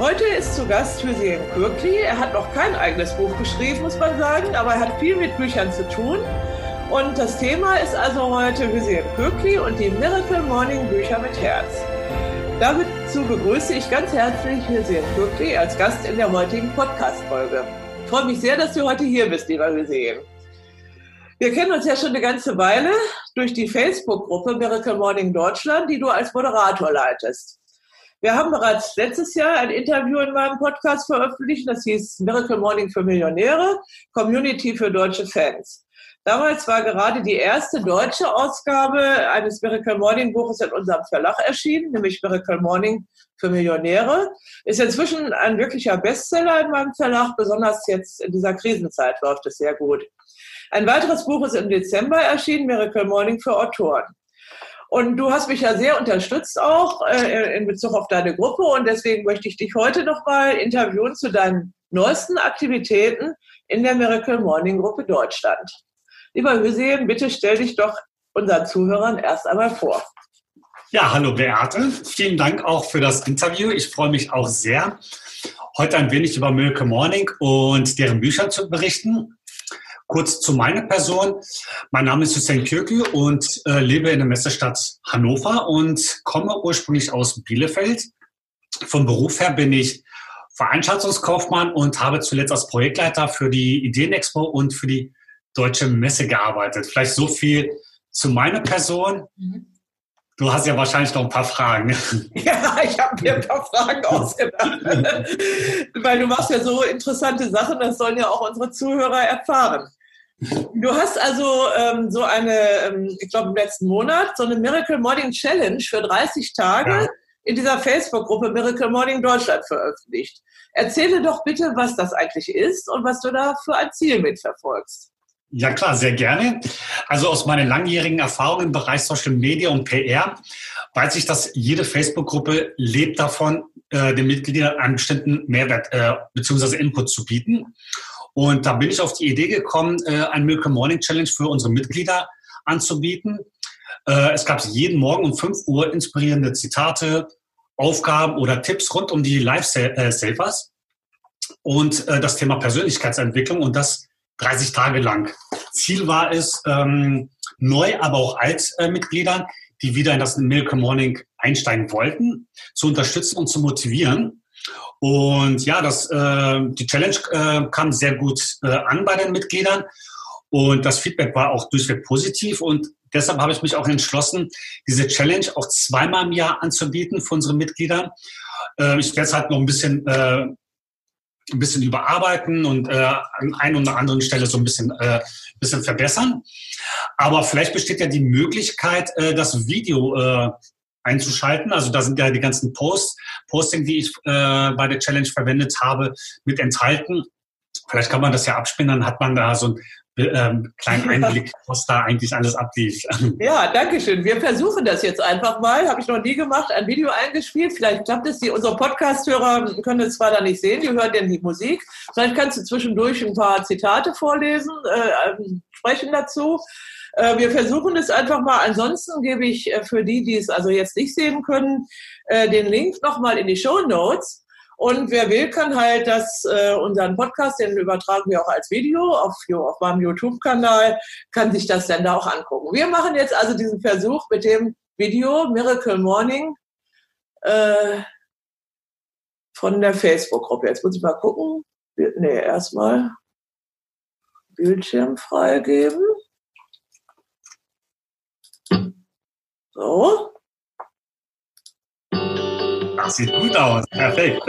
Heute ist zu Gast Hüseyin Kürkli. Er hat noch kein eigenes Buch geschrieben, muss man sagen, aber er hat viel mit Büchern zu tun. Und das Thema ist also heute Hüseyin Kürkli und die Miracle Morning Bücher mit Herz. Dazu begrüße ich ganz herzlich Hüseyin Kürkli als Gast in der heutigen Podcast-Folge. Ich freue mich sehr, dass du heute hier bist, lieber Hüseyin. Wir kennen uns ja schon eine ganze Weile durch die Facebook-Gruppe Miracle Morning Deutschland, die du als Moderator leitest. Wir haben bereits letztes Jahr ein Interview in meinem Podcast veröffentlicht, das hieß Miracle Morning für Millionäre, Community für deutsche Fans. Damals war gerade die erste deutsche Ausgabe eines Miracle Morning Buches in unserem Verlag erschienen, nämlich Miracle Morning für Millionäre. Ist inzwischen ein wirklicher Bestseller in meinem Verlag, besonders jetzt in dieser Krisenzeit läuft es sehr gut. Ein weiteres Buch ist im Dezember erschienen, Miracle Morning für Autoren. Und du hast mich ja sehr unterstützt auch äh, in Bezug auf deine Gruppe und deswegen möchte ich dich heute nochmal interviewen zu deinen neuesten Aktivitäten in der Miracle Morning Gruppe Deutschland. Lieber Hüseyin, bitte stell dich doch unseren Zuhörern erst einmal vor. Ja, hallo Beate. Vielen Dank auch für das Interview. Ich freue mich auch sehr, heute ein wenig über Miracle Morning und deren Bücher zu berichten. Kurz zu meiner Person. Mein Name ist Hussein Kürkü und äh, lebe in der Messestadt Hannover und komme ursprünglich aus Bielefeld. Vom Beruf her bin ich Veranstaltungskaufmann und habe zuletzt als Projektleiter für die Ideenexpo und für die Deutsche Messe gearbeitet. Vielleicht so viel zu meiner Person. Mhm. Du hast ja wahrscheinlich noch ein paar Fragen. Ja, ich habe mir ein paar Fragen ausgedacht. Weil du machst ja so interessante Sachen, das sollen ja auch unsere Zuhörer erfahren. Du hast also ähm, so eine, ähm, ich glaube im letzten Monat, so eine Miracle Morning Challenge für 30 Tage ja. in dieser Facebook-Gruppe Miracle Morning Deutschland veröffentlicht. Erzähle doch bitte, was das eigentlich ist und was du da für ein Ziel mitverfolgst. Ja klar, sehr gerne. Also aus meinen langjährigen Erfahrungen im Bereich Social Media und PR weiß ich, dass jede Facebook-Gruppe lebt davon, äh, den Mitgliedern einen bestimmten Mehrwert äh, bzw. Input zu bieten. Und da bin ich auf die Idee gekommen, äh, ein Milk Morning Challenge für unsere Mitglieder anzubieten. Äh, es gab jeden Morgen um 5 Uhr inspirierende Zitate, Aufgaben oder Tipps rund um die Life-Savers und äh, das Thema Persönlichkeitsentwicklung und das 30 Tage lang. Ziel war es, ähm, neu, aber auch Altmitgliedern, die wieder in das Milk Morning einsteigen wollten, zu unterstützen und zu motivieren. Und ja, das, äh, die Challenge äh, kam sehr gut äh, an bei den Mitgliedern und das Feedback war auch durchweg positiv und deshalb habe ich mich auch entschlossen, diese Challenge auch zweimal im Jahr anzubieten für unsere Mitglieder. Äh, ich werde es halt noch ein bisschen äh, ein bisschen überarbeiten und äh, an einer oder anderen Stelle so ein bisschen, äh, bisschen verbessern. Aber vielleicht besteht ja die Möglichkeit, äh, das Video äh, einzuschalten. Also da sind ja die ganzen Posts, Posting, die ich äh, bei der Challenge verwendet habe, mit enthalten. Vielleicht kann man das ja abspinnen, dann hat man da so einen ähm, kleinen Einblick, was da eigentlich alles ablief. Ja, danke schön. Wir versuchen das jetzt einfach mal. Habe ich noch nie gemacht, ein Video eingespielt. Vielleicht klappt es. Die, unsere Podcast-Hörer können es zwar da nicht sehen, die hören denn die Musik. Vielleicht kannst du zwischendurch ein paar Zitate vorlesen, äh, ähm, sprechen dazu. Äh, wir versuchen es einfach mal. Ansonsten gebe ich äh, für die, die es also jetzt nicht sehen können, äh, den Link nochmal in die Show Notes. Und wer will, kann halt das, äh, unseren Podcast, den übertragen wir auch als Video auf, auf meinem YouTube-Kanal, kann sich das dann da auch angucken. Wir machen jetzt also diesen Versuch mit dem Video Miracle Morning äh, von der Facebook-Gruppe. Jetzt muss ich mal gucken. Nee, erstmal Bildschirm freigeben. So. Das sieht gut aus. Perfekt.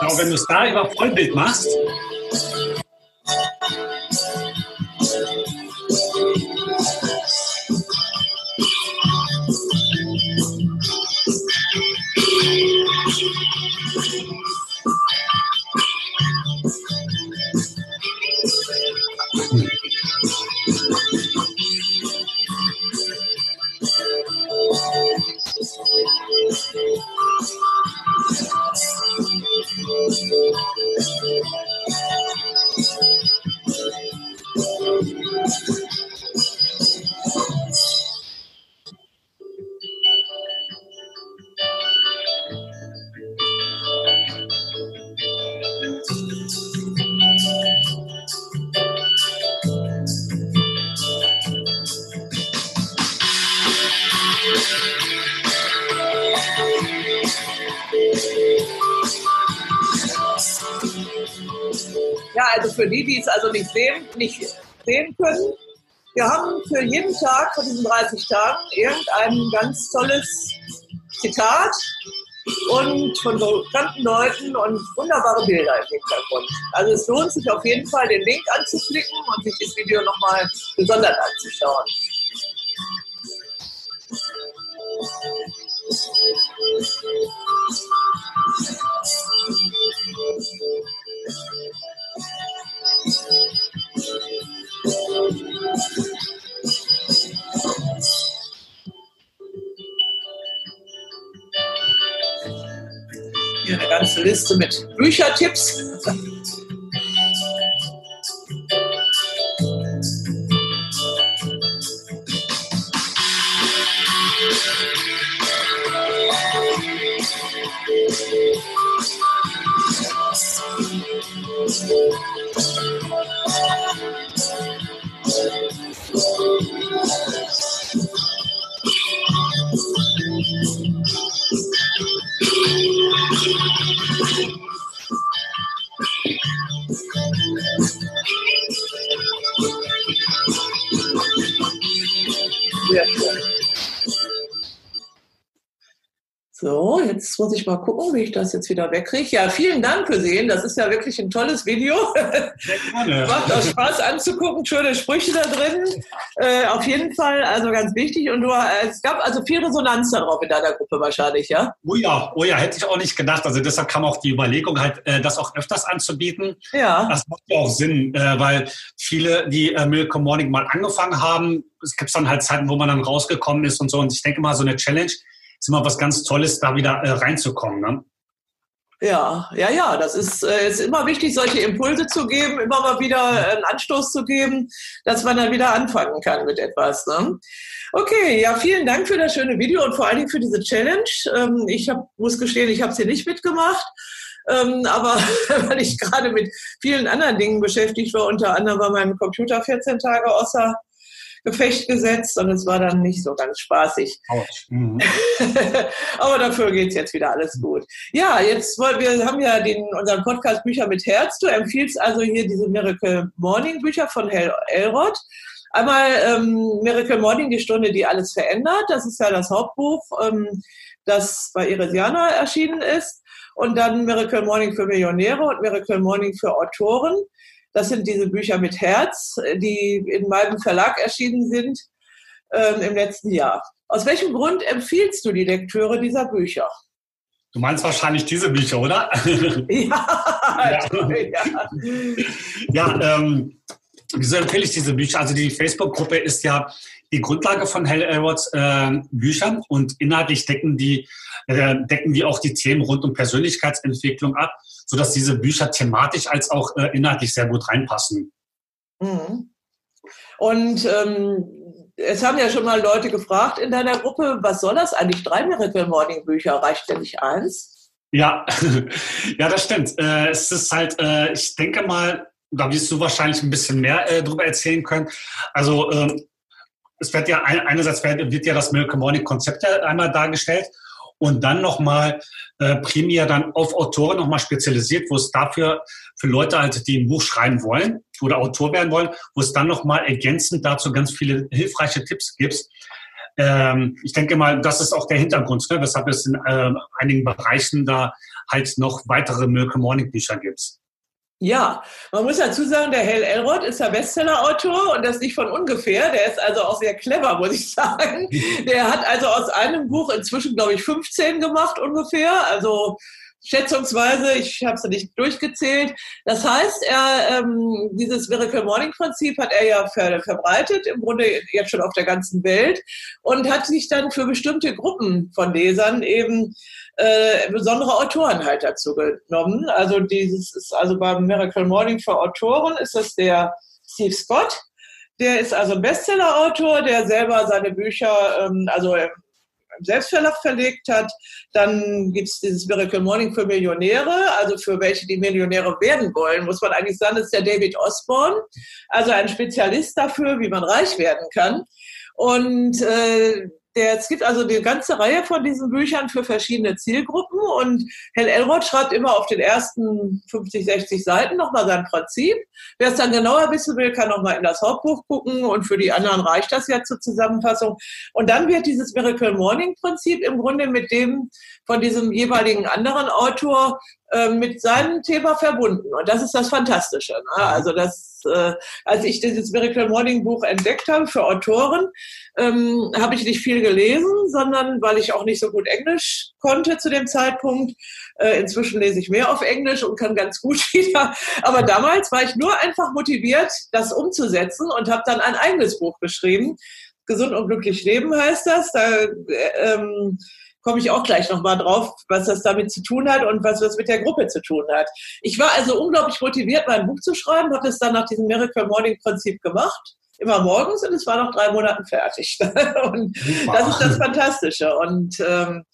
Genau, wenn du es da über Vollbild machst, nicht sehen, nicht sehen können, wir haben für jeden Tag von diesen 30 Tagen irgendein ganz tolles Zitat und von bekannten Leuten und wunderbare Bilder im Hintergrund. Also es lohnt sich auf jeden Fall, den Link anzuklicken und sich das Video nochmal gesondert anzuschauen. Liste mit Büchertipps. Muss ich mal gucken, wie ich das jetzt wieder wegkriege. Ja, vielen Dank für sehen. Das ist ja wirklich ein tolles Video. Macht auch Spaß anzugucken. Schöne Sprüche da drin. Äh, auf jeden Fall, also ganz wichtig. Und du, äh, es gab also viel Resonanz darauf in deiner Gruppe wahrscheinlich, ja? Oh ja, oh ja, hätte ich auch nicht gedacht. Also deshalb kam auch die Überlegung halt, äh, das auch öfters anzubieten. Ja. Das macht ja auch Sinn, äh, weil viele, die äh, Morning mal angefangen haben, es gibt dann halt Zeiten, wo man dann rausgekommen ist und so. Und ich denke mal, so eine Challenge ist immer was ganz Tolles, da wieder äh, reinzukommen. Ne? Ja, ja, ja, das ist, äh, ist immer wichtig, solche Impulse zu geben, immer mal wieder einen Anstoß zu geben, dass man dann wieder anfangen kann mit etwas. Ne? Okay, ja, vielen Dank für das schöne Video und vor allen Dingen für diese Challenge. Ähm, ich hab, muss gestehen, ich habe es hier nicht mitgemacht. Ähm, aber weil ich gerade mit vielen anderen Dingen beschäftigt war, unter anderem war mein Computer 14 Tage außer Gefecht gesetzt und es war dann nicht so ganz spaßig. Mhm. Aber dafür geht's jetzt wieder alles gut. Ja, jetzt wollen wir haben ja den, unseren Podcast Bücher mit Herz. Du empfiehlst also hier diese Miracle Morning Bücher von Hel Elrod. Einmal ähm, Miracle Morning, die Stunde, die alles verändert. Das ist ja das Hauptbuch, ähm, das bei Iresiana erschienen ist. Und dann Miracle Morning für Millionäre und Miracle Morning für Autoren. Das sind diese Bücher mit Herz, die in meinem Verlag erschienen sind ähm, im letzten Jahr. Aus welchem Grund empfiehlst du die Lektüre dieser Bücher? Du meinst wahrscheinlich diese Bücher, oder? Ja, ja. ja ähm, wieso empfehle ich diese Bücher? Also die Facebook-Gruppe ist ja die Grundlage von Hell Elrods äh, Büchern und inhaltlich decken die, äh, decken die auch die Themen rund um Persönlichkeitsentwicklung ab sodass diese Bücher thematisch als auch äh, inhaltlich sehr gut reinpassen. Mhm. Und ähm, es haben ja schon mal Leute gefragt in deiner Gruppe, was soll das eigentlich? Drei Miracle Morning Bücher, reicht denn nicht eins? Ja, ja, das stimmt. Äh, es ist halt, äh, ich denke mal, da wirst du wahrscheinlich ein bisschen mehr äh, darüber erzählen können. Also ähm, es wird ja einerseits wird, ja das Miracle Morning Konzept ja einmal dargestellt und dann nochmal äh, primär dann auf Autoren nochmal spezialisiert, wo es dafür für Leute halt, die ein Buch schreiben wollen oder Autor werden wollen, wo es dann nochmal ergänzend dazu ganz viele hilfreiche Tipps gibt. Ähm, ich denke mal, das ist auch der Hintergrund, ne, weshalb es in äh, einigen Bereichen da halt noch weitere Miracle Morning Bücher gibt. Ja, man muss dazu sagen, der Hell Elrod ist der Bestseller-Autor und das nicht von ungefähr. Der ist also auch sehr clever, muss ich sagen. Der hat also aus einem Buch inzwischen, glaube ich, 15 gemacht ungefähr. Also schätzungsweise, ich habe es nicht durchgezählt. Das heißt, er ähm, dieses Miracle Morning Prinzip hat er ja ver verbreitet, im Grunde jetzt schon auf der ganzen Welt und hat sich dann für bestimmte Gruppen von Lesern eben äh, besondere Autoren halt dazu genommen. Also dieses ist also beim Miracle Morning für Autoren ist das der Steve Scott. Der ist also ein Bestseller-Autor, der selber seine Bücher, ähm, also Selbstverlag verlegt hat. Dann gibt es dieses Miracle Morning für Millionäre, also für welche, die Millionäre werden wollen, muss man eigentlich sagen, ist der David Osborne, also ein Spezialist dafür, wie man reich werden kann. Und äh, der, es gibt also eine ganze Reihe von diesen Büchern für verschiedene Zielgruppen und Hell Elrod schreibt immer auf den ersten 50, 60 Seiten nochmal sein Prinzip. Wer es dann genauer wissen will, kann nochmal in das Hauptbuch gucken und für die anderen reicht das ja zur Zusammenfassung. Und dann wird dieses Miracle Morning Prinzip im Grunde mit dem von diesem jeweiligen anderen Autor äh, mit seinem Thema verbunden. Und das ist das Fantastische. Ne? Also das, äh, als ich dieses Miracle Morning Buch entdeckt habe für Autoren, ähm, habe ich nicht viel gelesen, sondern weil ich auch nicht so gut Englisch konnte zu dem Zeitpunkt. Äh, inzwischen lese ich mehr auf Englisch und kann ganz gut wieder. Aber damals war ich nur einfach motiviert, das umzusetzen und habe dann ein eigenes Buch geschrieben. Gesund und glücklich leben heißt das. Da, äh, ähm, komme ich auch gleich nochmal drauf, was das damit zu tun hat und was das mit der Gruppe zu tun hat. Ich war also unglaublich motiviert, mein Buch zu schreiben, habe es dann nach diesem Miracle Morning Prinzip gemacht, immer morgens und es war noch drei Monaten fertig. und das ist das Fantastische. Und ähm,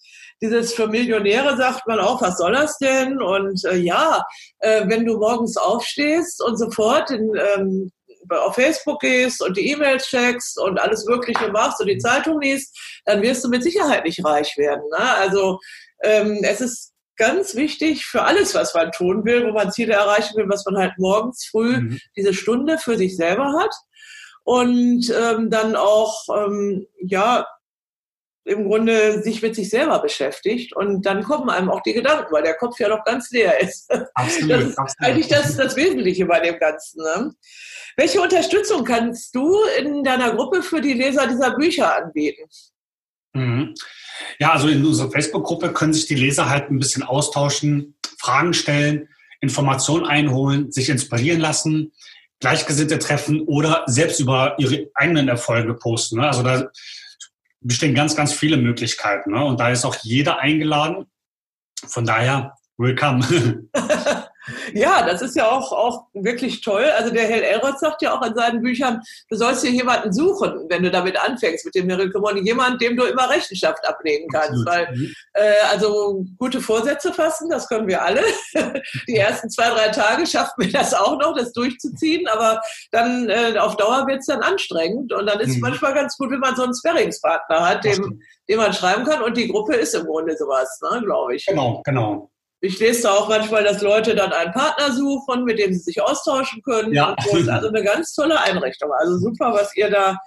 dieses für Millionäre sagt man auch, was soll das denn? Und äh, ja, äh, wenn du morgens aufstehst und sofort in, ähm, auf Facebook gehst und die E-Mails checkst und alles Mögliche machst und die Zeitung liest, dann wirst du mit Sicherheit nicht reich werden. Ne? Also ähm, es ist ganz wichtig für alles, was man tun will, wo man Ziele erreichen will, was man halt morgens früh mhm. diese Stunde für sich selber hat und ähm, dann auch ähm, ja im Grunde sich mit sich selber beschäftigt und dann kommen einem auch die Gedanken, weil der Kopf ja noch ganz leer ist. Absolut, das ist absolut. eigentlich das, das Wesentliche bei dem Ganzen. Ne? Welche Unterstützung kannst du in deiner Gruppe für die Leser dieser Bücher anbieten? Mhm. Ja, also in unserer Facebook-Gruppe können sich die Leser halt ein bisschen austauschen, Fragen stellen, Informationen einholen, sich inspirieren lassen, Gleichgesinnte treffen oder selbst über ihre eigenen Erfolge posten. Ne? Also da bestehen ganz, ganz viele Möglichkeiten. Ne? Und da ist auch jeder eingeladen. Von daher, willkommen. Ja, das ist ja auch, auch wirklich toll. Also der Hell Elrod sagt ja auch in seinen Büchern, du sollst dir jemanden suchen, wenn du damit anfängst mit dem Miracle Morning, jemand, dem du immer Rechenschaft ablegen kannst. Absolut. Weil, mhm. äh, also gute Vorsätze fassen, das können wir alle. Die ersten zwei, drei Tage schaffen wir das auch noch, das durchzuziehen, aber dann äh, auf Dauer wird es dann anstrengend. Und dann ist es mhm. manchmal ganz gut, wenn man so einen Sparringspartner hat, dem, dem man schreiben kann. Und die Gruppe ist im Grunde sowas, ne, glaube ich. Genau, genau ich lese da auch manchmal, dass Leute dann einen Partner suchen, mit dem sie sich austauschen können. Ja. Und ist also eine ganz tolle Einrichtung. Also super, was ihr da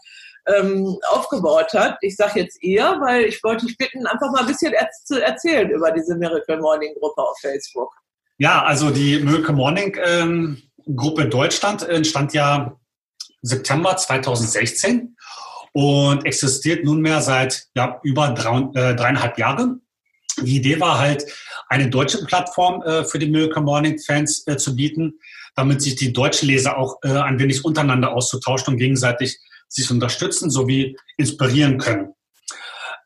ähm, aufgebaut habt. Ich sage jetzt ihr, weil ich wollte dich bitten, einfach mal ein bisschen zu erzählen über diese Miracle Morning Gruppe auf Facebook. Ja, also die Miracle Morning ähm, Gruppe Deutschland entstand ja September 2016 und existiert nunmehr seit ja, über drei, äh, dreieinhalb Jahren. Die Idee war halt, eine deutsche Plattform äh, für die Miracle Morning Fans äh, zu bieten, damit sich die deutschen Leser auch äh, ein wenig untereinander auszutauschen und gegenseitig sich unterstützen sowie inspirieren können.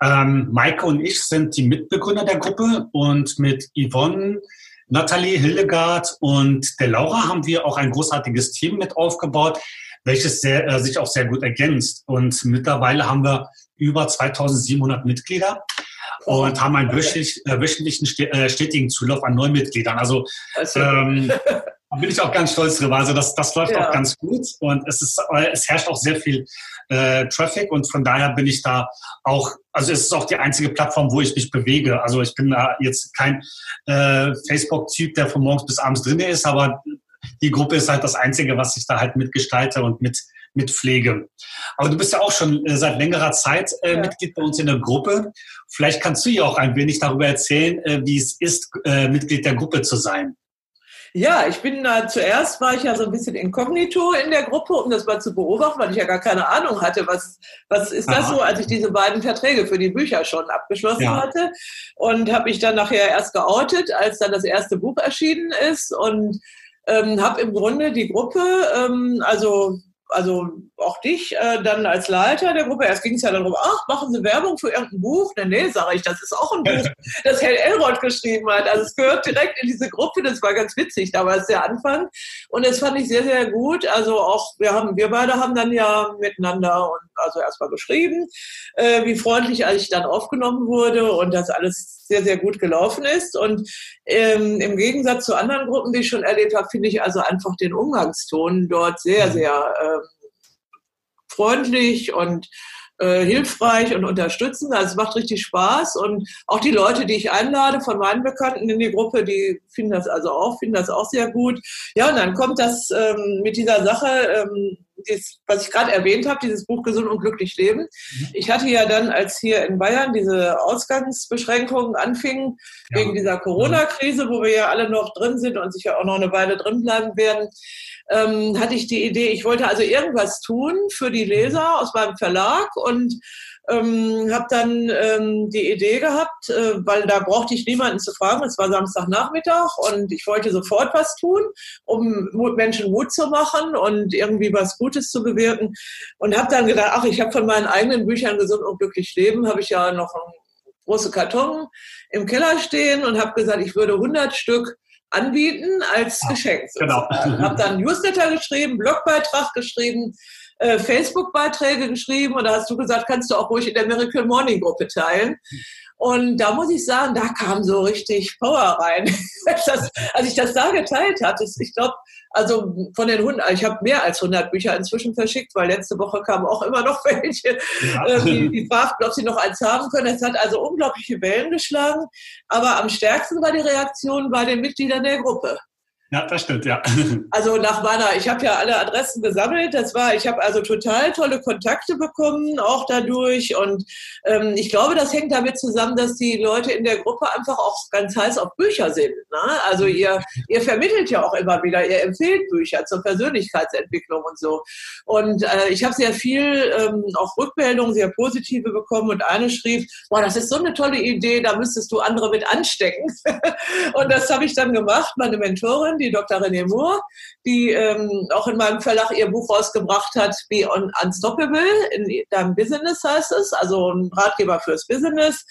Ähm, Maike und ich sind die Mitbegründer der Gruppe und mit Yvonne, Nathalie, Hildegard und der Laura haben wir auch ein großartiges Team mit aufgebaut, welches sehr, äh, sich auch sehr gut ergänzt. Und mittlerweile haben wir über 2700 Mitglieder und haben einen wöchentlich, äh, wöchentlichen äh, stetigen Zulauf an Neumitgliedern. Also, also. Ähm, da bin ich auch ganz stolz drüber. Also das, das läuft ja. auch ganz gut und es, ist, äh, es herrscht auch sehr viel äh, Traffic und von daher bin ich da auch, also es ist auch die einzige Plattform, wo ich mich bewege. Also ich bin da jetzt kein äh, Facebook-Typ, der von morgens bis abends drin ist, aber die Gruppe ist halt das Einzige, was ich da halt mitgestalte und mit, mit Pflege. Aber du bist ja auch schon äh, seit längerer Zeit äh, ja. Mitglied bei uns in der Gruppe. Vielleicht kannst du ja auch ein wenig darüber erzählen, äh, wie es ist, äh, Mitglied der Gruppe zu sein. Ja, ich bin da zuerst war ich ja so ein bisschen inkognito in der Gruppe, um das mal zu beobachten, weil ich ja gar keine Ahnung hatte, was, was ist das Aha. so, als ich diese beiden Verträge für die Bücher schon abgeschlossen ja. hatte. Und habe mich dann nachher erst geoutet, als dann das erste Buch erschienen ist und ähm, habe im Grunde die Gruppe, ähm, also also auch dich äh, dann als Leiter der Gruppe. Erst ging es ja darum, ach, machen Sie Werbung für irgendein Buch? Nee, nee, sage ich, das ist auch ein Buch, das Hell Elrod geschrieben hat. Also es gehört direkt in diese Gruppe. Das war ganz witzig, da war es der Anfang. Und das fand ich sehr, sehr gut. Also auch, wir haben, wir beide haben dann ja miteinander und also erstmal geschrieben, äh, wie freundlich ich dann aufgenommen wurde und das alles sehr, sehr gut gelaufen ist. Und ähm, im Gegensatz zu anderen Gruppen, die ich schon erlebt habe, finde ich also einfach den Umgangston dort sehr, mhm. sehr ähm, freundlich und äh, hilfreich und unterstützend. Also es macht richtig Spaß und auch die Leute, die ich einlade von meinen Bekannten in die Gruppe, die finden das also auch, finden das auch sehr gut. Ja, und dann kommt das ähm, mit dieser Sache, ähm, dies, was ich gerade erwähnt habe, dieses Buch Gesund und glücklich leben. Mhm. Ich hatte ja dann, als hier in Bayern diese Ausgangsbeschränkungen anfingen, ja. wegen dieser Corona-Krise, wo wir ja alle noch drin sind und sicher auch noch eine Weile drin bleiben werden, ähm, hatte ich die Idee, ich wollte also irgendwas tun für die Leser aus meinem Verlag und ähm, habe dann ähm, die Idee gehabt, äh, weil da brauchte ich niemanden zu fragen, es war Samstagnachmittag und ich wollte sofort was tun, um Menschen Mut zu machen und irgendwie was Gutes zu bewirken und habe dann gedacht, ach, ich habe von meinen eigenen Büchern Gesund und glücklich leben, habe ich ja noch einen großen Karton im Keller stehen und habe gesagt, ich würde 100 Stück anbieten als Geschenk. Genau. Habe dann Newsletter geschrieben, Blogbeitrag geschrieben, äh, Facebook-Beiträge geschrieben und da hast du gesagt, kannst du auch ruhig in der Miracle Morning Gruppe teilen. Und da muss ich sagen, da kam so richtig Power rein. das, als ich das da geteilt hatte, ich glaube, also von den Hunden, ich habe mehr als 100 Bücher inzwischen verschickt, weil letzte Woche kamen auch immer noch welche, ja. äh, die, die fragten, ob sie noch eins haben können. Es hat also unglaubliche Wellen geschlagen. Aber am stärksten war die Reaktion bei den Mitgliedern der Gruppe. Ja, das stimmt, ja. Also nach meiner, ich habe ja alle Adressen gesammelt. Das war, ich habe also total tolle Kontakte bekommen, auch dadurch. Und ähm, ich glaube, das hängt damit zusammen, dass die Leute in der Gruppe einfach auch ganz heiß auf Bücher sind. Ne? Also mhm. ihr, ihr vermittelt ja auch immer wieder, ihr empfehlt Bücher zur Persönlichkeitsentwicklung und so. Und äh, ich habe sehr viel ähm, auch Rückmeldungen, sehr positive bekommen. Und eine schrieb, boah, das ist so eine tolle Idee, da müsstest du andere mit anstecken. und das habe ich dann gemacht. Meine Mentorin, die Dr. René Moore, die ähm, auch in meinem Verlag ihr Buch rausgebracht hat, Be Unstoppable, in deinem Business heißt es, also ein Ratgeber fürs Business.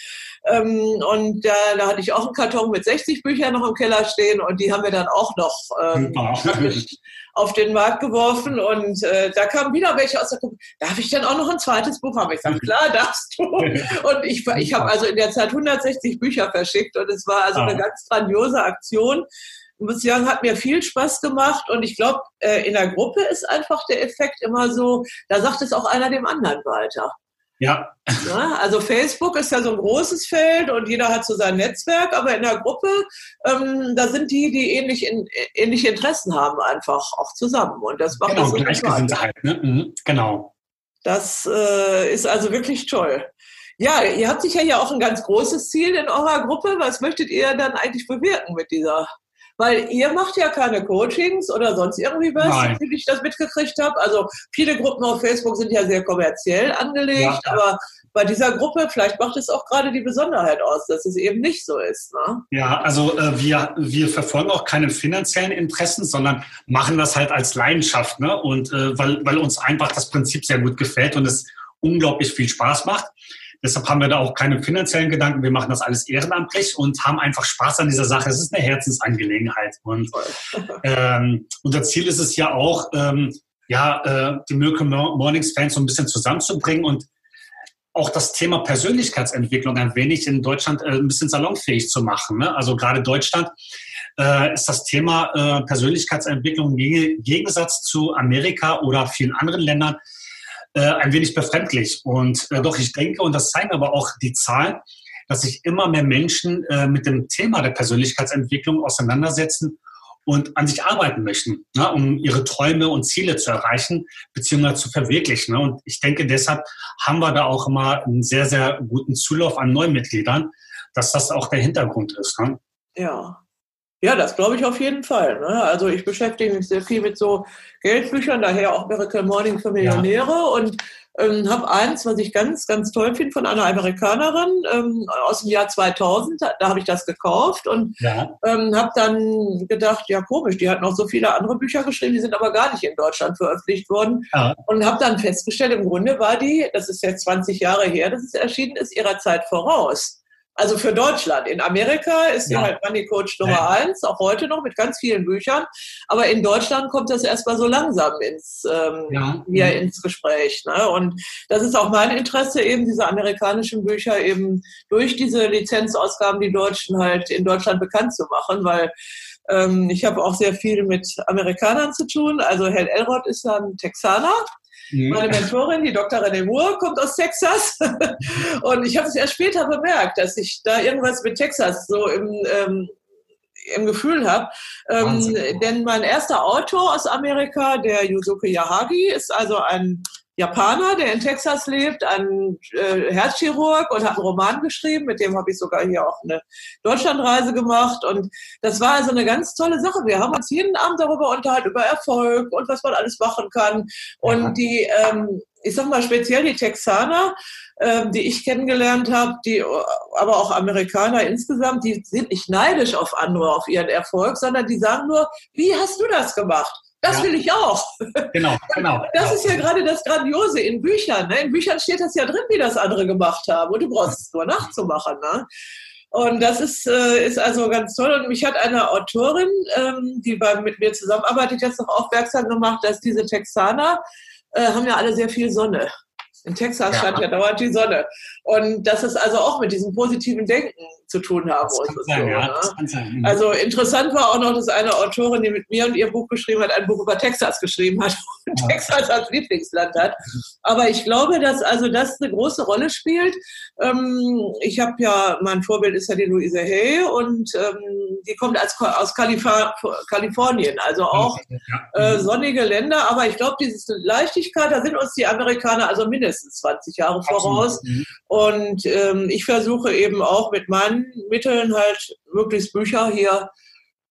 Ähm, und da, da hatte ich auch einen Karton mit 60 Büchern noch im Keller stehen und die haben wir dann auch noch ähm, auf den Markt geworfen und äh, da kamen wieder welche aus der Gruppe. Darf ich denn auch noch ein zweites Buch haben? Ich sage, klar, darfst du. Und ich, ich habe also in der Zeit 160 Bücher verschickt und es war also eine ganz grandiose Aktion muss sagen, hat mir viel Spaß gemacht und ich glaube, äh, in der Gruppe ist einfach der Effekt immer so, da sagt es auch einer dem anderen weiter. Ja. ja. Also Facebook ist ja so ein großes Feld und jeder hat so sein Netzwerk, aber in der Gruppe, ähm, da sind die, die ähnlich in, ähnliche Interessen haben, einfach auch zusammen. Und das macht genau, das so halt, ne? Mhm, genau. Das äh, ist also wirklich toll. Ja, ihr habt sicher ja auch ein ganz großes Ziel in eurer Gruppe. Was möchtet ihr dann eigentlich bewirken mit dieser weil ihr macht ja keine Coachings oder sonst irgendwie was, Nein. wie ich das mitgekriegt habe. Also viele Gruppen auf Facebook sind ja sehr kommerziell angelegt, ja. aber bei dieser Gruppe, vielleicht macht es auch gerade die Besonderheit aus, dass es eben nicht so ist. Ne? Ja, also äh, wir, wir verfolgen auch keine finanziellen Interessen, sondern machen das halt als Leidenschaft. Ne? Und äh, weil, weil uns einfach das Prinzip sehr gut gefällt und es unglaublich viel Spaß macht. Deshalb haben wir da auch keine finanziellen Gedanken. Wir machen das alles ehrenamtlich und haben einfach Spaß an dieser Sache. Es ist eine Herzensangelegenheit. Und ähm, unser Ziel ist es ja auch, ähm, ja, äh, die Miracle Mornings Fans so ein bisschen zusammenzubringen und auch das Thema Persönlichkeitsentwicklung ein wenig in Deutschland äh, ein bisschen salonfähig zu machen. Ne? Also gerade Deutschland äh, ist das Thema äh, Persönlichkeitsentwicklung im Gegensatz zu Amerika oder vielen anderen Ländern äh, ein wenig befremdlich. Und äh, doch ich denke, und das zeigen aber auch die Zahlen, dass sich immer mehr Menschen äh, mit dem Thema der Persönlichkeitsentwicklung auseinandersetzen und an sich arbeiten möchten, ne, um ihre Träume und Ziele zu erreichen bzw. zu verwirklichen. Ne. Und ich denke, deshalb haben wir da auch immer einen sehr, sehr guten Zulauf an Neumitgliedern, dass das auch der Hintergrund ist. Ne. Ja, ja, das glaube ich auf jeden Fall. Ne? Also ich beschäftige mich sehr viel mit so Geldbüchern, daher auch Miracle Morning für Millionäre ja. und ähm, habe eins, was ich ganz, ganz toll finde, von einer Amerikanerin ähm, aus dem Jahr 2000. Da, da habe ich das gekauft und ja. ähm, habe dann gedacht, ja komisch, die hat noch so viele andere Bücher geschrieben, die sind aber gar nicht in Deutschland veröffentlicht worden. Ja. Und habe dann festgestellt, im Grunde war die, das ist jetzt 20 Jahre her, dass es erschienen ist, ihrer Zeit voraus. Also für Deutschland. In Amerika ist sie ja. halt Money Coach Nummer ja. eins, auch heute noch mit ganz vielen Büchern. Aber in Deutschland kommt das erstmal so langsam ins, ähm, ja. hier ins Gespräch. Ne? Und das ist auch mein Interesse, eben diese amerikanischen Bücher eben durch diese Lizenzausgaben, die Deutschen halt in Deutschland bekannt zu machen, weil ähm, ich habe auch sehr viel mit Amerikanern zu tun. Also Hal Elrod ist ja ein Texaner Mhm. Meine Mentorin, die Dr. René Moore, kommt aus Texas. und ich habe es erst später bemerkt, dass ich da irgendwas mit Texas so im, ähm, im Gefühl habe. Ähm, denn mein erster Autor aus Amerika, der Yusuke Yahagi, ist also ein Japaner, der in Texas lebt, ein äh, Herzchirurg und hat einen Roman geschrieben, mit dem habe ich sogar hier auch eine Deutschlandreise gemacht. Und das war also eine ganz tolle Sache. Wir haben uns jeden Abend darüber unterhalten, über Erfolg und was man alles machen kann. Und ja. die, ähm, ich sag mal speziell die Texaner, ähm, die ich kennengelernt habe, die aber auch Amerikaner insgesamt, die sind nicht neidisch auf andere, auf ihren Erfolg, sondern die sagen nur, wie hast du das gemacht? Das ja. will ich auch. Genau, genau. Das genau. ist ja gerade das Grandiose in Büchern. Ne? In Büchern steht das ja drin, wie das andere gemacht haben. Und du brauchst es nur nachzumachen. Ne? Und das ist, äh, ist also ganz toll. Und mich hat eine Autorin, ähm, die bei, mit mir zusammenarbeitet, jetzt noch aufmerksam gemacht, dass diese Texaner äh, haben ja alle sehr viel Sonne. In Texas ja. scheint ja dauernd die Sonne. Und das ist also auch mit diesem positiven Denken zu tun haben muss. Sein, so, ja, ne? Mhm. Also interessant war auch noch, dass eine Autorin, die mit mir und ihr Buch geschrieben hat, ein Buch über Texas geschrieben hat und ja. Texas als Lieblingsland hat. Aber ich glaube, dass also das eine große Rolle spielt. Ähm, ich habe ja, mein Vorbild ist ja die Louise Hay und ähm, die kommt als, aus Kalifa Kalifornien, also auch ja. äh, sonnige Länder. Aber ich glaube, diese Leichtigkeit, da sind uns die Amerikaner also mindestens 20 Jahre voraus. Mhm. Und ähm, ich versuche eben auch mit meinen Mitteln halt möglichst Bücher hier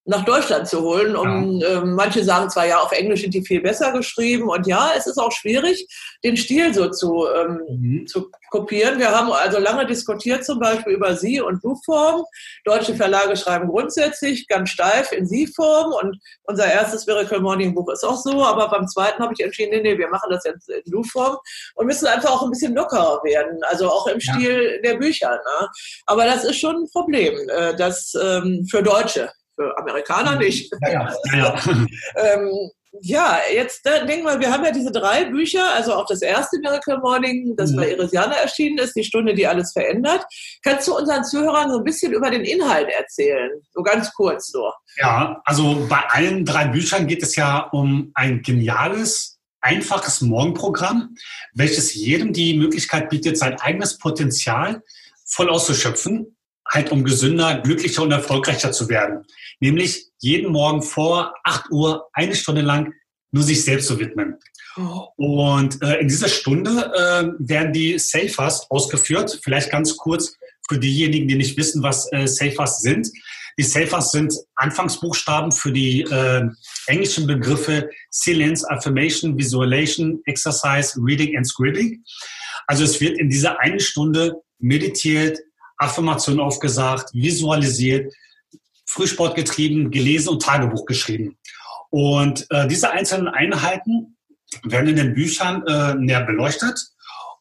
nach Deutschland zu holen. Um, ja. äh, manche sagen zwar, ja, auf Englisch sind die viel besser geschrieben. Und ja, es ist auch schwierig, den Stil so zu, ähm, mhm. zu kopieren. Wir haben also lange diskutiert zum Beispiel über Sie- und Du-Form. Deutsche Verlage schreiben grundsätzlich ganz steif in Sie-Form. Und unser erstes Miracle Morning Buch ist auch so. Aber beim zweiten habe ich entschieden, nee, nee, wir machen das jetzt in Du-Form und müssen einfach auch ein bisschen lockerer werden. Also auch im Stil ja. der Bücher. Ne? Aber das ist schon ein Problem, äh, das ähm, für Deutsche Amerikaner mhm. nicht. Ja, ja, ja. ähm, ja jetzt äh, denken wir, wir haben ja diese drei Bücher, also auch das erste Miracle Morning, das mhm. bei Irisiana erschienen ist, die Stunde, die alles verändert. Kannst du unseren Zuhörern so ein bisschen über den Inhalt erzählen? So ganz kurz nur. Ja, also bei allen drei Büchern geht es ja um ein geniales, einfaches Morgenprogramm, welches jedem die Möglichkeit bietet, sein eigenes Potenzial voll auszuschöpfen, halt um gesünder, glücklicher und erfolgreicher zu werden nämlich jeden Morgen vor 8 Uhr eine Stunde lang nur sich selbst zu widmen. Oh. Und äh, in dieser Stunde äh, werden die Safers ausgeführt. Vielleicht ganz kurz für diejenigen, die nicht wissen, was äh, Safers sind. Die Safers sind Anfangsbuchstaben für die äh, englischen Begriffe Silence, Affirmation, Visualization, Exercise, Reading and Scribbling. Also es wird in dieser einen Stunde meditiert, Affirmation aufgesagt, visualisiert, Frühsport getrieben, gelesen und Tagebuch geschrieben. Und äh, diese einzelnen Einheiten werden in den Büchern äh, näher beleuchtet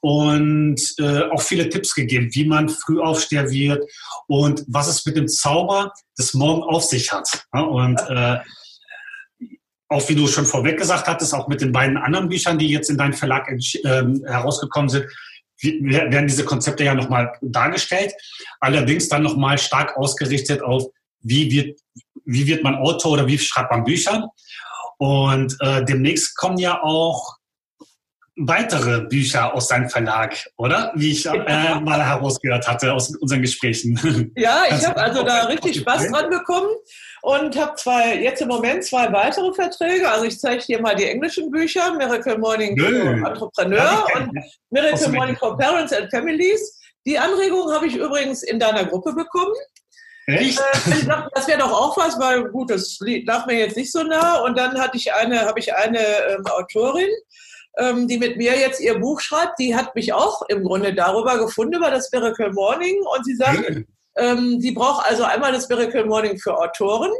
und äh, auch viele Tipps gegeben, wie man Frühaufsteher wird und was es mit dem Zauber des Morgen auf sich hat. Ja, und äh, auch wie du schon vorweg gesagt hattest, auch mit den beiden anderen Büchern, die jetzt in deinem Verlag äh, herausgekommen sind, werden diese Konzepte ja nochmal dargestellt. Allerdings dann nochmal stark ausgerichtet auf wie wird, wie wird man Autor oder wie schreibt man Bücher. Und äh, demnächst kommen ja auch weitere Bücher aus deinem Verlag, oder? Wie ich äh, mal herausgehört hatte aus unseren Gesprächen. Ja, ich habe also da richtig Spaß dran bekommen. Und habe zwei, jetzt im Moment zwei weitere Verträge. Also ich zeige dir mal die englischen Bücher, Miracle Morning Nö. for Entrepreneur und Miracle Morning for Parents and Families. Die Anregung habe ich übrigens in deiner Gruppe bekommen. Echt? Äh, das wäre doch auch was, weil gut, das lag mir jetzt nicht so nah. Und dann hatte ich eine, habe ich eine ähm, Autorin, ähm, die mit mir jetzt ihr Buch schreibt. Die hat mich auch im Grunde darüber gefunden über das Miracle Morning und sie sagt, mhm. Ähm, sie braucht also einmal das Miracle Morning für Autoren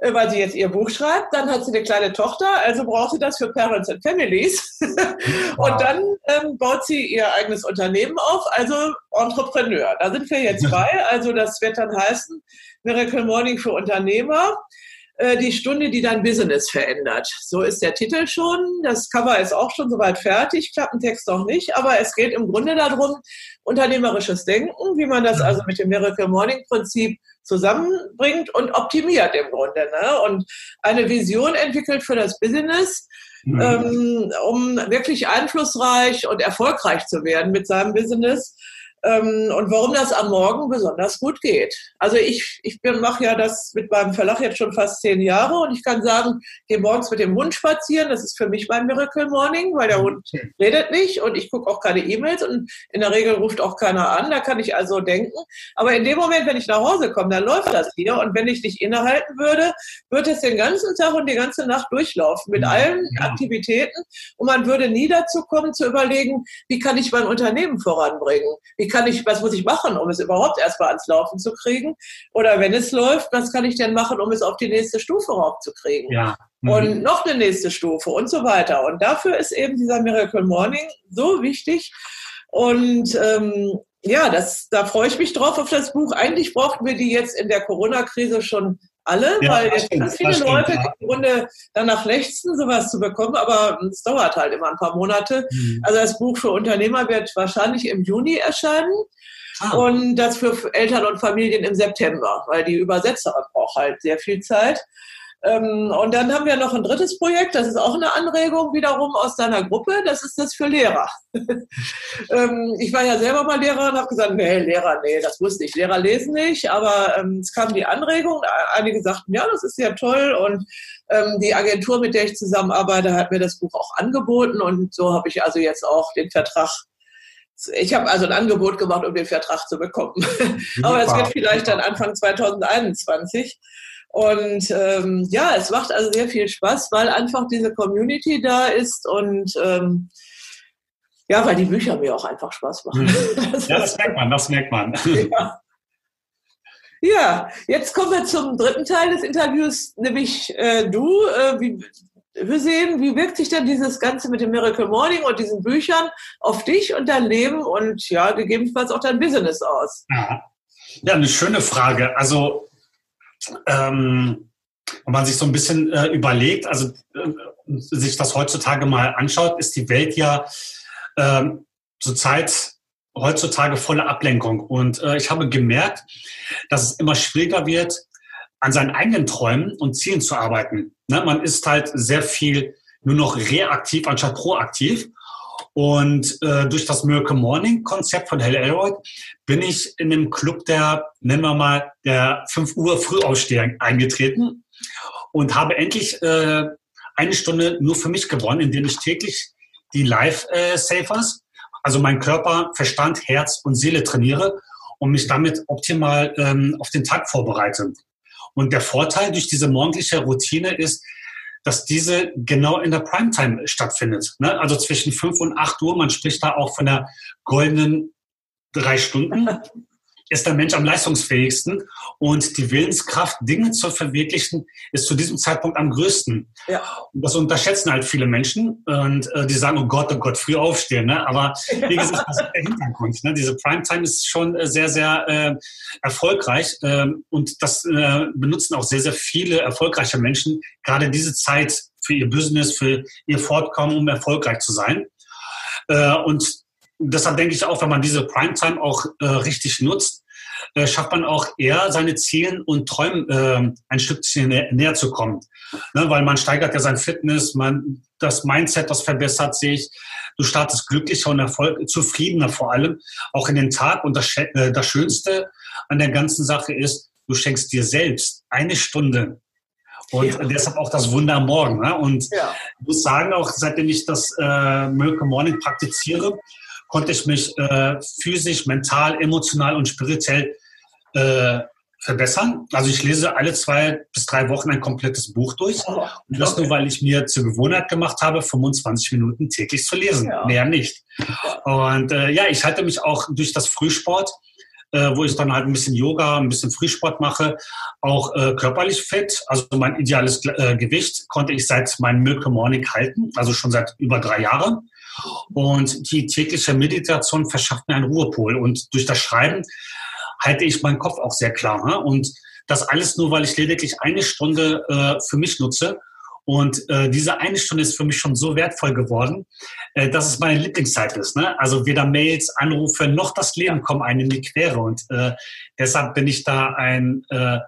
äh, weil sie jetzt ihr Buch schreibt. Dann hat sie eine kleine Tochter, also braucht sie das für Parents and Families. und dann ähm, baut sie ihr eigenes Unternehmen auf, also Entrepreneur. Da sind wir jetzt bei. Also das wird dann heißen Miracle Morning für Unternehmer. Äh, die Stunde, die dein Business verändert. So ist der Titel schon. Das Cover ist auch schon soweit fertig, Klappentext noch nicht, aber es geht im Grunde darum, unternehmerisches Denken, wie man das also mit dem Miracle Morning Prinzip zusammenbringt und optimiert im Grunde. Ne? Und eine Vision entwickelt für das Business, mhm. ähm, um wirklich einflussreich und erfolgreich zu werden mit seinem Business und warum das am Morgen besonders gut geht. Also ich, ich mache ja das mit meinem Verlag jetzt schon fast zehn Jahre und ich kann sagen, gehe morgens mit dem Hund spazieren. Das ist für mich mein Miracle Morning, weil der Hund redet nicht und ich gucke auch keine E-Mails und in der Regel ruft auch keiner an. Da kann ich also denken. Aber in dem Moment, wenn ich nach Hause komme, dann läuft das hier und wenn ich nicht innehalten würde, würde es den ganzen Tag und die ganze Nacht durchlaufen mit allen Aktivitäten und man würde nie dazu kommen zu überlegen, wie kann ich mein Unternehmen voranbringen? Wie kann ich, was muss ich machen, um es überhaupt erstmal ans Laufen zu kriegen? Oder wenn es läuft, was kann ich denn machen, um es auf die nächste Stufe raufzukriegen? Ja. Mhm. Und noch eine nächste Stufe und so weiter. Und dafür ist eben dieser Miracle Morning so wichtig. Und ähm, ja, das, da freue ich mich drauf auf das Buch. Eigentlich brauchten wir die jetzt in der Corona-Krise schon alle, ja, weil jetzt ganz viele stimmt, Leute ja. im Grunde danach lechzen, sowas zu bekommen, aber es dauert halt immer ein paar Monate. Mhm. Also das Buch für Unternehmer wird wahrscheinlich im Juni erscheinen. Ah. Und das für Eltern und Familien im September, weil die Übersetzerin braucht halt sehr viel Zeit. Ähm, und dann haben wir noch ein drittes Projekt, das ist auch eine Anregung wiederum aus deiner Gruppe, das ist das für Lehrer. ähm, ich war ja selber mal Lehrer und habe gesagt, nee, Lehrer, nee, das wusste ich. Lehrer lesen nicht, aber ähm, es kam die Anregung, einige sagten, ja, das ist ja toll und die Agentur, mit der ich zusammenarbeite, hat mir das Buch auch angeboten und so habe ich also jetzt auch den Vertrag ich habe also ein Angebot gemacht, um den Vertrag zu bekommen. Aber es wird vielleicht dann Anfang 2021. Und ähm, ja, es macht also sehr viel Spaß, weil einfach diese Community da ist und ähm, ja, weil die Bücher mir auch einfach Spaß machen. Mhm. Das ja, das merkt man, das merkt man. Ja. ja. jetzt kommen wir zum dritten Teil des Interviews, nämlich äh, du. Äh, wie, wir sehen, wie wirkt sich denn dieses Ganze mit dem Miracle Morning und diesen Büchern auf dich und dein Leben und ja, gegebenenfalls auch dein Business aus? Ja, ja eine schöne Frage. Also ähm, wenn man sich so ein bisschen äh, überlegt, also äh, sich das heutzutage mal anschaut, ist die Welt ja äh, zurzeit heutzutage voller Ablenkung. Und äh, ich habe gemerkt, dass es immer schwieriger wird, an seinen eigenen Träumen und Zielen zu arbeiten. Ne? Man ist halt sehr viel nur noch reaktiv anstatt proaktiv. Und äh, durch das Miracle Morning Konzept von Hell Elroy bin ich in dem Club der, nennen wir mal, der 5 Uhr Frühaufsteher eingetreten und habe endlich äh, eine Stunde nur für mich gewonnen, indem ich täglich die Life-Safers, also mein Körper, Verstand, Herz und Seele trainiere und mich damit optimal ähm, auf den Tag vorbereite. Und der Vorteil durch diese morgendliche Routine ist, dass diese genau in der Primetime stattfindet. Ne? Also zwischen 5 und 8 Uhr, man spricht da auch von der goldenen drei Stunden, ist der Mensch am leistungsfähigsten und die Willenskraft, Dinge zu verwirklichen, ist zu diesem Zeitpunkt am größten. Ja. Und das unterschätzen halt viele Menschen und äh, die sagen, oh Gott, oh Gott, früh aufstehen. Ne? Aber wie gesagt, das ist der Hintergrund. Ne? Diese Primetime ist schon äh, sehr, sehr äh, erfolgreich äh, und das äh, benutzen auch sehr, sehr viele erfolgreiche Menschen, gerade diese Zeit für ihr Business, für ihr Fortkommen, um erfolgreich zu sein. Äh, und deshalb denke ich auch, wenn man diese Primetime auch äh, richtig nutzt, äh, schafft man auch eher seine Zielen und Träumen äh, ein Stückchen nä näher zu kommen. Ne, weil man steigert ja sein Fitness, man, das Mindset, das verbessert sich. Du startest glücklicher und Erfolg, zufriedener vor allem, auch in den Tag. Und das, äh, das Schönste an der ganzen Sache ist, du schenkst dir selbst eine Stunde und ja. deshalb auch das Wunder am Morgen. Ne? Und ja. ich muss sagen, auch seitdem ich das äh, Miracle Morning praktiziere, konnte ich mich äh, physisch, mental, emotional und spirituell äh, verbessern. Also ich lese alle zwei bis drei Wochen ein komplettes Buch durch. Oh, und das nur, weil ich mir zur Gewohnheit gemacht habe, 25 Minuten täglich zu lesen. Ja. Mehr nicht. Und äh, ja, ich halte mich auch durch das Frühsport äh, wo ich dann halt ein bisschen Yoga, ein bisschen Frühsport mache, auch äh, körperlich fit. Also mein ideales äh, Gewicht konnte ich seit meinem Milk Morning halten, also schon seit über drei Jahren. Und die tägliche Meditation verschafft mir einen Ruhepol. Und durch das Schreiben halte ich meinen Kopf auch sehr klar. Ne? Und das alles nur, weil ich lediglich eine Stunde äh, für mich nutze und äh, diese eine Stunde ist für mich schon so wertvoll geworden, äh, dass es meine Lieblingszeit ist. Ne? Also weder Mails, Anrufe noch das Leben kommen einem in die Quere. Und äh, deshalb bin ich da ein äh,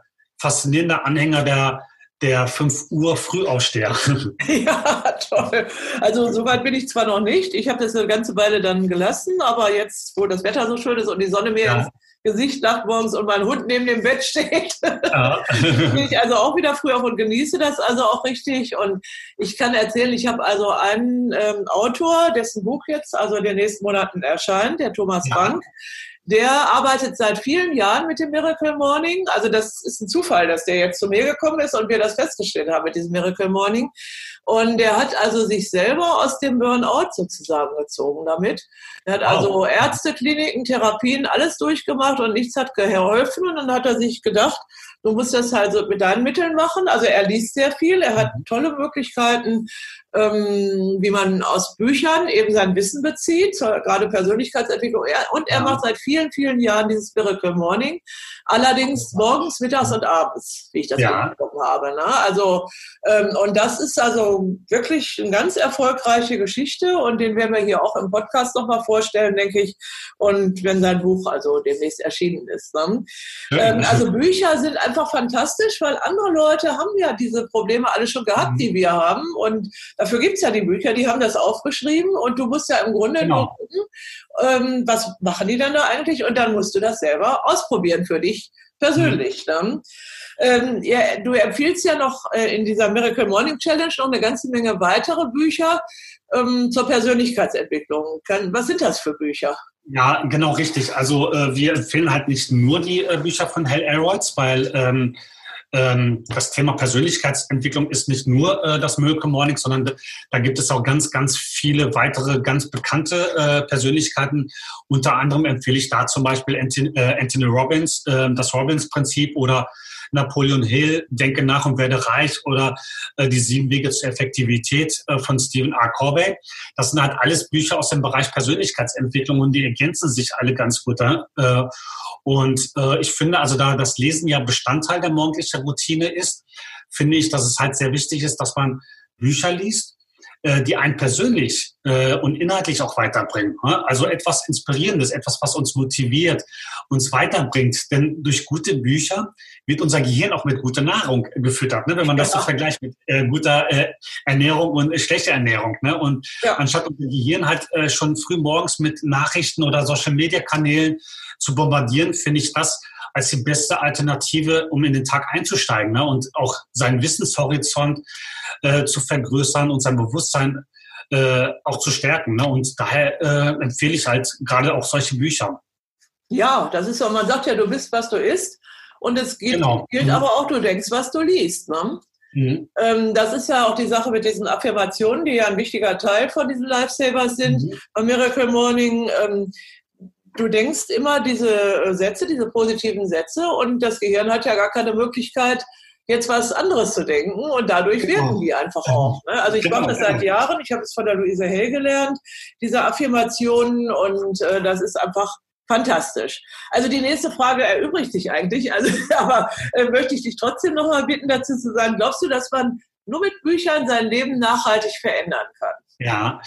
faszinierender Anhänger der der 5 Uhr Frühaufsteher. Ja, toll. Also soweit bin ich zwar noch nicht. Ich habe das eine ganze Weile dann gelassen, aber jetzt, wo das Wetter so schön ist und die Sonne mir ja. Gesicht lacht morgens und mein Hund neben dem Bett steht. Ja. bin ich also auch wieder früh auf und genieße das also auch richtig. Und ich kann erzählen, ich habe also einen ähm, Autor, dessen Buch jetzt also in den nächsten Monaten erscheint, der Thomas ja. Frank. Der arbeitet seit vielen Jahren mit dem Miracle Morning. Also das ist ein Zufall, dass der jetzt zu mir gekommen ist und wir das festgestellt haben mit diesem Miracle Morning. Und der hat also sich selber aus dem Burnout sozusagen gezogen damit. Er hat also Ärzte, Kliniken, Therapien, alles durchgemacht und nichts hat geholfen. Und dann hat er sich gedacht, du musst das halt so mit deinen Mitteln machen. Also er liest sehr viel, er hat mhm. tolle Möglichkeiten, ähm, wie man aus Büchern eben sein Wissen bezieht, gerade Persönlichkeitsentwicklung. Und er macht seit vielen, vielen Jahren dieses Spiritual Morning. Allerdings morgens, mittags und abends, wie ich das ja. mitbekommen habe. Ne? Also, ähm, und das ist also wirklich eine ganz erfolgreiche Geschichte und den werden wir hier auch im Podcast nochmal vorstellen, denke ich. Und wenn sein Buch also demnächst erschienen ist. Ne? Ähm, also Bücher sind einfach fantastisch, weil andere Leute haben ja diese Probleme alle schon gehabt, mhm. die wir haben. Und Dafür gibt es ja die Bücher, die haben das aufgeschrieben und du musst ja im Grunde genau. nur gucken, ähm, was machen die dann da eigentlich und dann musst du das selber ausprobieren für dich persönlich. Mhm. Ne? Ähm, ja, du empfiehlst ja noch äh, in dieser Miracle Morning Challenge noch eine ganze Menge weitere Bücher ähm, zur Persönlichkeitsentwicklung. Kann, was sind das für Bücher? Ja, genau richtig. Also äh, wir empfehlen halt nicht nur die äh, Bücher von Hal Elrods, weil ähm, das Thema Persönlichkeitsentwicklung ist nicht nur äh, das Miracle Morning, sondern da gibt es auch ganz, ganz viele weitere ganz bekannte äh, Persönlichkeiten. Unter anderem empfehle ich da zum Beispiel Anthony, äh, Anthony Robbins, äh, das Robbins-Prinzip oder Napoleon Hill, Denke nach und werde reich oder äh, die sieben Wege zur Effektivität äh, von Stephen R. Corbett. Das sind halt alles Bücher aus dem Bereich Persönlichkeitsentwicklung und die ergänzen sich alle ganz gut. Äh, und äh, ich finde also, da das Lesen ja Bestandteil der morgendlichen Routine ist, finde ich, dass es halt sehr wichtig ist, dass man Bücher liest, die einen persönlich äh, und inhaltlich auch weiterbringen. Ne? Also etwas Inspirierendes, etwas, was uns motiviert, uns weiterbringt. Denn durch gute Bücher wird unser Gehirn auch mit guter Nahrung gefüttert, ne? wenn man das ja. so vergleicht mit äh, guter äh, Ernährung und äh, schlechter Ernährung. Ne? Und ja. anstatt unser Gehirn halt äh, schon früh morgens mit Nachrichten oder Social-Media-Kanälen zu bombardieren, finde ich das als die beste Alternative, um in den Tag einzusteigen ne? und auch seinen Wissenshorizont äh, zu vergrößern und sein Bewusstsein äh, auch zu stärken. Ne? Und daher äh, empfehle ich halt gerade auch solche Bücher. Ja, das ist so, man sagt ja, du bist, was du isst. Und es gilt, genau. gilt mhm. aber auch, du denkst, was du liest. Ne? Mhm. Ähm, das ist ja auch die Sache mit diesen Affirmationen, die ja ein wichtiger Teil von diesen Lifesavers sind. Mhm. Bei Miracle Morning, ähm, du denkst immer diese äh, Sätze, diese positiven Sätze und das Gehirn hat ja gar keine Möglichkeit, jetzt was anderes zu denken und dadurch genau. wirken die einfach auch. Ne? Also ich genau, mache das seit Jahren, ich habe es von der Luise Hell gelernt, diese Affirmationen und äh, das ist einfach fantastisch. Also die nächste Frage erübrigt sich eigentlich, also, aber äh, möchte ich dich trotzdem noch mal bitten, dazu zu sagen, glaubst du, dass man nur mit Büchern sein Leben nachhaltig verändern kann? Ja,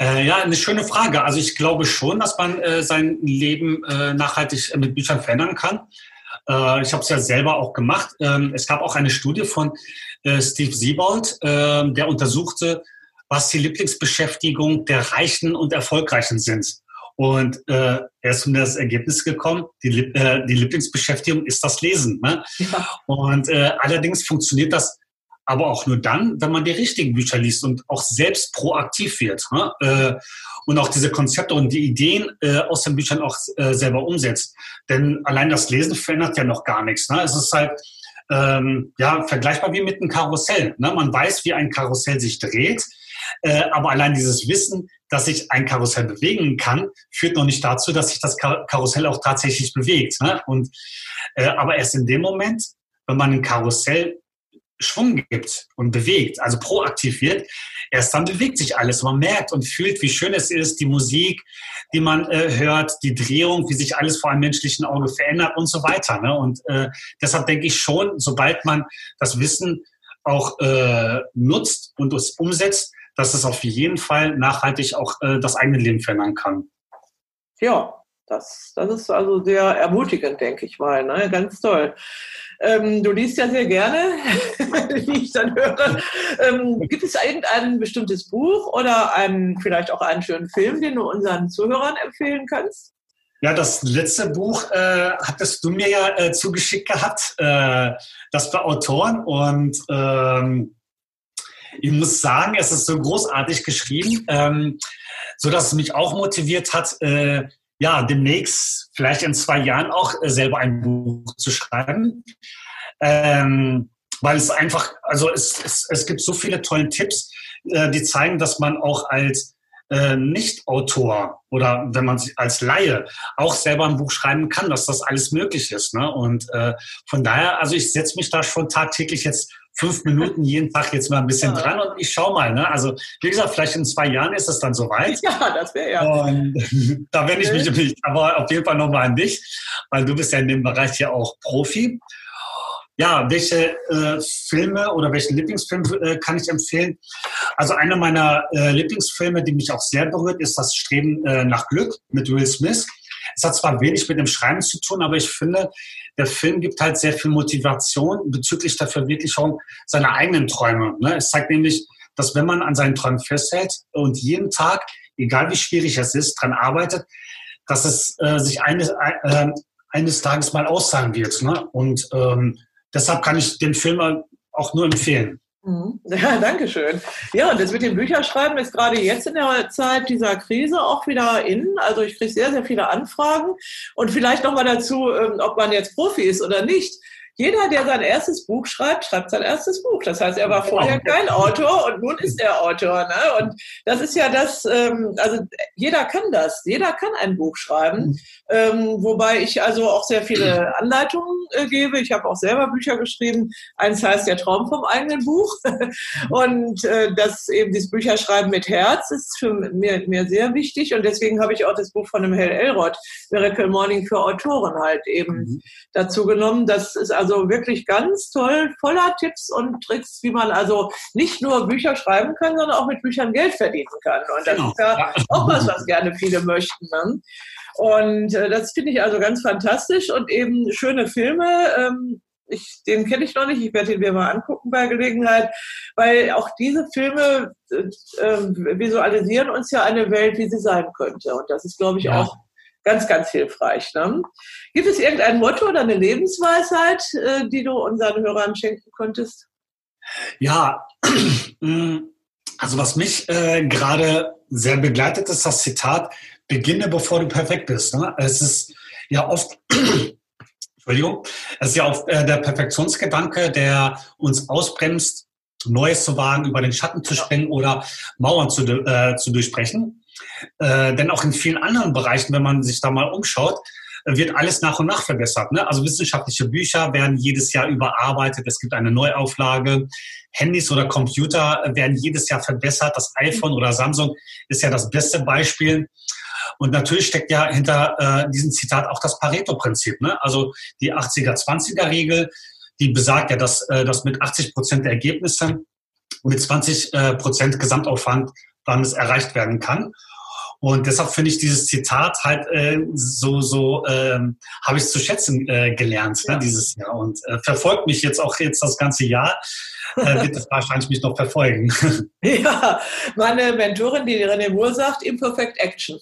äh, ja, eine schöne Frage. Also ich glaube schon, dass man äh, sein Leben äh, nachhaltig mit Büchern verändern kann. Äh, ich habe es ja selber auch gemacht. Ähm, es gab auch eine Studie von äh, Steve Siebold, ähm, der untersuchte, was die Lieblingsbeschäftigung der Reichen und Erfolgreichen sind. Und äh, er ist zu das Ergebnis gekommen, die, äh, die Lieblingsbeschäftigung ist das Lesen. Ne? Ja. Und äh, allerdings funktioniert das aber auch nur dann, wenn man die richtigen Bücher liest und auch selbst proaktiv wird. Ne? Äh, und auch diese Konzepte und die Ideen äh, aus den Büchern auch äh, selber umsetzt. Denn allein das Lesen verändert ja noch gar nichts. Ne? Es ist halt ähm, ja vergleichbar wie mit einem Karussell. Ne? Man weiß, wie ein Karussell sich dreht, äh, aber allein dieses Wissen, dass sich ein Karussell bewegen kann, führt noch nicht dazu, dass sich das Karussell auch tatsächlich bewegt. Ne? Und äh, aber erst in dem Moment, wenn man ein Karussell Schwung gibt und bewegt, also proaktiv wird, erst dann bewegt sich alles. Man merkt und fühlt, wie schön es ist, die Musik, die man äh, hört, die Drehung, wie sich alles vor einem menschlichen Auge verändert und so weiter. Ne? Und äh, deshalb denke ich schon, sobald man das Wissen auch äh, nutzt und es umsetzt, dass es auf jeden Fall nachhaltig auch äh, das eigene Leben verändern kann. Ja, das, das ist also sehr ermutigend, denke ich mal. Ne? Ganz toll. Ähm, du liest ja sehr gerne, wie ich dann höre. Ähm, gibt es irgendein bestimmtes Buch oder einen, vielleicht auch einen schönen Film, den du unseren Zuhörern empfehlen kannst? Ja, das letzte Buch äh, hattest du mir ja äh, zugeschickt gehabt. Äh, das war Autoren und ähm, ich muss sagen, es ist so großartig geschrieben, ähm, so dass es mich auch motiviert hat, äh, ja, demnächst, vielleicht in zwei Jahren auch äh, selber ein Buch zu schreiben. Ähm, weil es einfach, also es, es, es gibt so viele tolle Tipps, äh, die zeigen, dass man auch als äh, Nicht-Autor oder wenn man als Laie auch selber ein Buch schreiben kann, dass das alles möglich ist. Ne? Und äh, von daher, also ich setze mich da schon tagtäglich jetzt fünf Minuten jeden Tag jetzt mal ein bisschen ja. dran und ich schau mal. Ne? Also wie gesagt, vielleicht in zwei Jahren ist es dann soweit. Ja, das wäre ja. Und da wende ich mich aber auf jeden Fall nochmal an dich, weil du bist ja in dem Bereich ja auch Profi. Ja, welche äh, Filme oder welchen Lieblingsfilm äh, kann ich empfehlen? Also einer meiner äh, Lieblingsfilme, die mich auch sehr berührt, ist das Streben äh, nach Glück mit Will Smith. Es hat zwar wenig mit dem Schreiben zu tun, aber ich finde, der Film gibt halt sehr viel Motivation bezüglich der Verwirklichung seiner eigenen Träume. Ne? Es zeigt nämlich, dass wenn man an seinen Träumen festhält und jeden Tag, egal wie schwierig es ist, dran arbeitet, dass es äh, sich eines, äh, eines Tages mal auszahlen wird. Ne? Und ähm, deshalb kann ich den Film auch nur empfehlen. Mhm. Ja, danke schön. Ja, und das mit dem Bücherschreiben ist gerade jetzt in der Zeit dieser Krise auch wieder in. Also ich kriege sehr, sehr viele Anfragen. Und vielleicht nochmal dazu, ähm, ob man jetzt Profi ist oder nicht. Jeder, der sein erstes Buch schreibt, schreibt sein erstes Buch. Das heißt, er war vorher kein Autor und nun ist er Autor. Ne? Und das ist ja das, ähm, also jeder kann das. Jeder kann ein Buch schreiben. Mhm. Ähm, wobei ich also auch sehr viele Anleitungen äh, gebe. Ich habe auch selber Bücher geschrieben. Eins heißt Der Traum vom eigenen Buch. und äh, das eben dieses Bücherschreiben mit Herz ist für mir, mir sehr wichtig. Und deswegen habe ich auch das Buch von dem Hell Elrod, Miracle Morning für Autoren halt eben mhm. dazu genommen. Das ist also wirklich ganz toll, voller Tipps und Tricks, wie man also nicht nur Bücher schreiben kann, sondern auch mit Büchern Geld verdienen kann. Und das genau. ist ja auch was, was gerne viele möchten. Ne? Und äh, das finde ich also ganz fantastisch und eben schöne Filme. Ähm, ich, den kenne ich noch nicht, ich werde ihn mir mal angucken bei Gelegenheit, weil auch diese Filme äh, äh, visualisieren uns ja eine Welt, wie sie sein könnte. Und das ist, glaube ich, ja. auch ganz, ganz hilfreich. Ne? Gibt es irgendein Motto oder eine Lebensweisheit, äh, die du unseren Hörern schenken konntest? Ja, also was mich äh, gerade sehr begleitet, ist das Zitat, beginne bevor du perfekt bist. Ne? Es ist ja oft, Entschuldigung, es ist ja oft äh, der Perfektionsgedanke, der uns ausbremst, Neues zu wagen, über den Schatten zu springen oder Mauern zu, äh, zu durchbrechen. Äh, denn auch in vielen anderen Bereichen, wenn man sich da mal umschaut, wird alles nach und nach verbessert. Ne? Also wissenschaftliche Bücher werden jedes Jahr überarbeitet. Es gibt eine Neuauflage. Handys oder Computer werden jedes Jahr verbessert. Das iPhone oder Samsung ist ja das beste Beispiel. Und natürlich steckt ja hinter äh, diesem Zitat auch das Pareto-Prinzip. Ne? Also die 80er-20er-Regel, die besagt ja, dass, äh, dass mit 80 Prozent der Ergebnisse mit 20 äh, Prozent Gesamtaufwand dann es erreicht werden kann. Und deshalb finde ich dieses Zitat halt äh, so, so ähm, habe ich es zu schätzen äh, gelernt ne, dieses Jahr und äh, verfolgt mich jetzt auch jetzt das ganze Jahr. Äh, wird es wahrscheinlich mich noch verfolgen. ja, meine Mentorin, die René Moore sagt, Imperfect Action.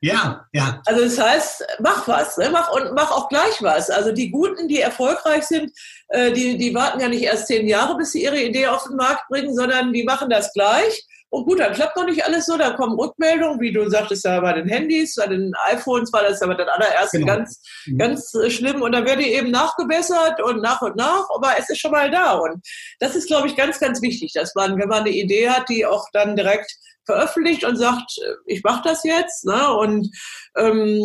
Ja, ja. Also das heißt, mach was, ne? mach und mach auch gleich was. Also die Guten, die erfolgreich sind, äh, die, die warten ja nicht erst zehn Jahre, bis sie ihre Idee auf den Markt bringen, sondern die machen das gleich. Und gut, dann klappt noch nicht alles so, dann kommen Rückmeldungen, wie du sagtest ja bei den Handys, bei den iPhones war das ja bei den allerersten genau. ganz, mhm. ganz äh, schlimm. Und dann wird die eben nachgebessert und nach und nach, aber es ist schon mal da. Und das ist, glaube ich, ganz, ganz wichtig, dass man, wenn man eine Idee hat, die auch dann direkt veröffentlicht und sagt, ich mache das jetzt. Ne? Und ähm,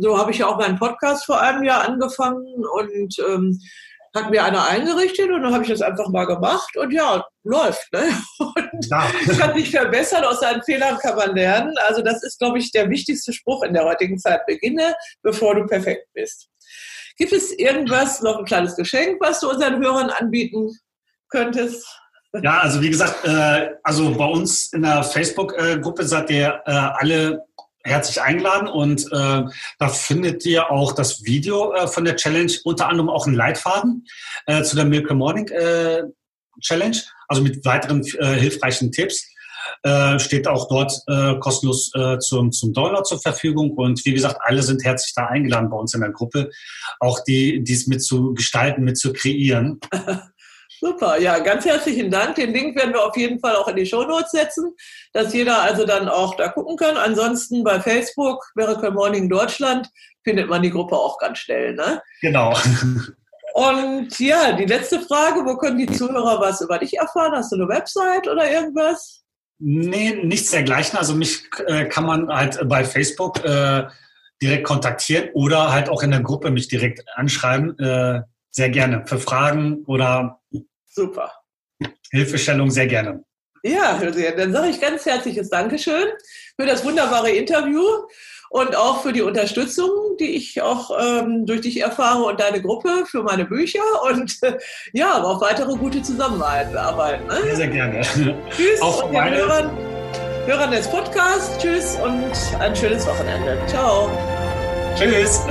so habe ich ja auch meinen Podcast vor einem Jahr angefangen und ähm, hat mir einer eingerichtet und dann habe ich das einfach mal gemacht und ja, läuft. Ne? Und ja. kann sich verbessern, aus seinen Fehlern kann man lernen. Also das ist, glaube ich, der wichtigste Spruch in der heutigen Zeit. Beginne, bevor du perfekt bist. Gibt es irgendwas, noch ein kleines Geschenk, was du unseren Hörern anbieten könntest? Ja, also wie gesagt, äh, also bei uns in der Facebook-Gruppe seid ihr äh, alle herzlich eingeladen und äh, da findet ihr auch das Video äh, von der Challenge, unter anderem auch einen Leitfaden äh, zu der Miracle Morning äh, Challenge, also mit weiteren äh, hilfreichen Tipps. Äh, steht auch dort äh, kostenlos äh, zum, zum Download zur Verfügung. Und wie gesagt, alle sind herzlich da eingeladen bei uns in der Gruppe, auch die, dies mit zu gestalten, mit zu kreieren. Super, ja, ganz herzlichen Dank. Den Link werden wir auf jeden Fall auch in die Show Notes setzen, dass jeder also dann auch da gucken kann. Ansonsten bei Facebook, Miracle Morning Deutschland, findet man die Gruppe auch ganz schnell. Ne? Genau. Und ja, die letzte Frage, wo können die Zuhörer was über dich erfahren? Hast du eine Website oder irgendwas? Nee, nichts dergleichen. Also mich äh, kann man halt bei Facebook äh, direkt kontaktieren oder halt auch in der Gruppe mich direkt anschreiben. Äh, sehr gerne. Für Fragen oder Super. Hilfestellung sehr gerne. Ja, dann sage ich ganz herzliches Dankeschön für das wunderbare Interview und auch für die Unterstützung, die ich auch ähm, durch dich erfahre und deine Gruppe für meine Bücher und äh, ja, auf weitere gute Zusammenarbeit. Ne? Sehr, sehr gerne. Tschüss auch und den Hörern, Hörern des Podcasts. Tschüss und ein schönes Wochenende. Ciao. Tschüss.